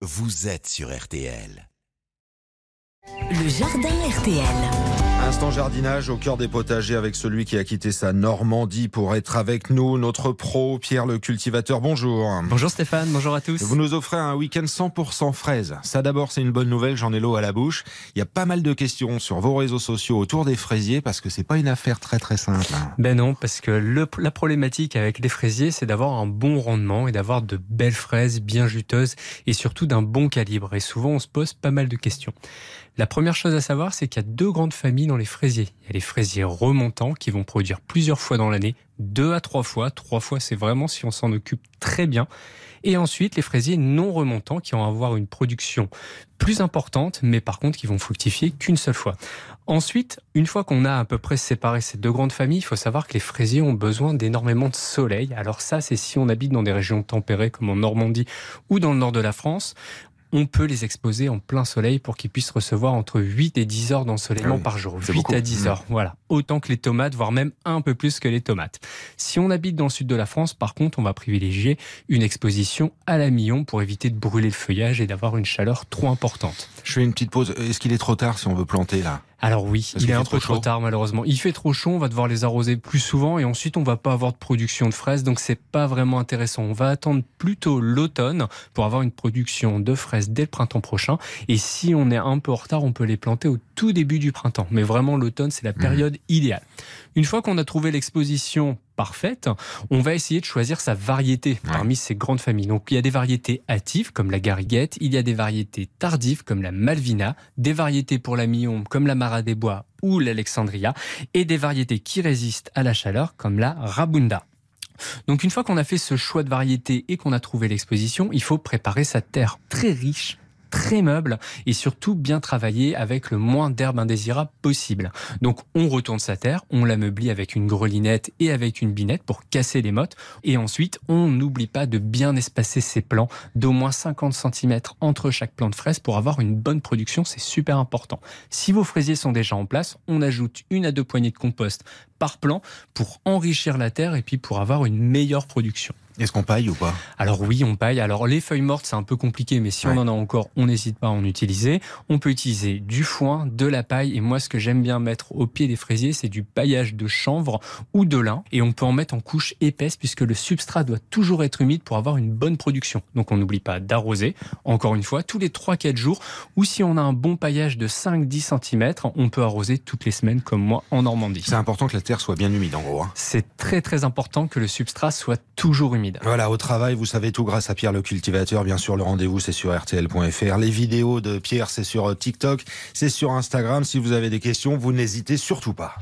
vous êtes sur RTL. Le jardin RTL. Instant jardinage au cœur des potagers avec celui qui a quitté sa Normandie pour être avec nous, notre pro, Pierre le cultivateur. Bonjour. Bonjour Stéphane, bonjour à tous. Vous nous offrez un week-end 100% fraises. Ça d'abord, c'est une bonne nouvelle, j'en ai l'eau à la bouche. Il y a pas mal de questions sur vos réseaux sociaux autour des fraisiers parce que c'est pas une affaire très très simple. hein. Ben non, parce que le- la problématique avec les fraisiers, c'est d'avoir un bon rendement et d'avoir de belles fraises bien juteuses et surtout d'un bon calibre. Et souvent, on se pose pas mal de questions. La première chose à savoir, c'est qu'il y a deux grandes familles dans les fraisiers. Il y a les fraisiers remontants qui vont produire plusieurs fois dans l'année, deux à trois fois. Trois fois, c'est vraiment si on s'en occupe très bien. Et ensuite, les fraisiers non remontants qui vont avoir une production plus importante, mais par contre qui vont fructifier qu'une seule fois. Ensuite, une fois qu'on a à peu près séparé ces deux grandes familles, il faut savoir que les fraisiers ont besoin d'énormément de soleil. Alors ça, c'est si on habite dans des régions tempérées comme en Normandie ou dans le nord de la France. On peut les exposer en plein soleil pour qu'ils puissent recevoir entre 8 et 10 heures d'ensoleillement Ah oui, par jour. c'est 8 beaucoup. à 10 Mmh. heures, voilà. Autant que les tomates, voire même un peu plus que les tomates. Si on habite dans le sud de la France, par contre, on va privilégier une exposition à l'amillon pour éviter de brûler le feuillage et d'avoir une chaleur trop importante. Je fais une petite pause. Est-ce qu'il est trop tard si on veut planter là? Alors oui, Parce il est un trop peu trop tard malheureusement. Il fait trop chaud, on va devoir les arroser plus souvent et ensuite on va pas avoir de production de fraises, donc c'est pas vraiment intéressant. On va attendre plutôt l'automne pour avoir une production de fraises dès le printemps prochain. Et si on est un peu en retard, on peut les planter au tout début du printemps. Mais vraiment l'automne, c'est la période idéale. Une fois qu'on a trouvé l'exposition parfaite, on va essayer de choisir sa variété parmi ces grandes familles. Donc il y a des variétés hâtives comme la gariguette, il y a des variétés tardives comme la malvina, des variétés pour la millon comme la mara des bois ou l'alexandria et des variétés qui résistent à la chaleur comme la rabunda. Donc une fois qu'on a fait ce choix de variété et qu'on a trouvé l'exposition, il faut préparer sa terre très riche très meuble et surtout bien travailler avec le moins d'herbes indésirables possible. Donc on retourne sa terre, on l'ameublit avec une grelinette et avec une binette pour casser les mottes et ensuite on n'oublie pas de bien espacer ses plants d'au moins 50 cm entre chaque plant de fraise pour avoir une bonne production, c'est super important. Si vos fraisiers sont déjà en place, on ajoute une à deux poignées de compost par plant pour enrichir la terre et puis pour avoir une meilleure production. Est-ce qu'on paille ou pas? Alors oui, on paille. Alors les feuilles mortes, c'est un peu compliqué, mais si Ouais. on en a encore, on n'hésite pas à en utiliser. On peut utiliser du foin, de la paille, et moi ce que j'aime bien mettre au pied des fraisiers, c'est du paillage de chanvre ou de lin, et on peut en mettre en couche épaisse puisque le substrat doit toujours être humide pour avoir une bonne production. Donc on n'oublie pas d'arroser, encore une fois, tous les 3-4 jours, ou si on a un bon paillage de 5-10 cm, on peut arroser toutes les semaines comme moi en Normandie. C'est important que la terre soit bien humide en gros. hein. C'est très très important que le substrat soit toujours humide. Voilà, au travail, vous savez tout grâce à Pierre le cultivateur. Bien sûr, le rendez-vous, c'est sur RTL.fr. Les vidéos de Pierre, c'est sur TikTok, c'est sur Instagram. Si vous avez des questions, vous n'hésitez surtout pas.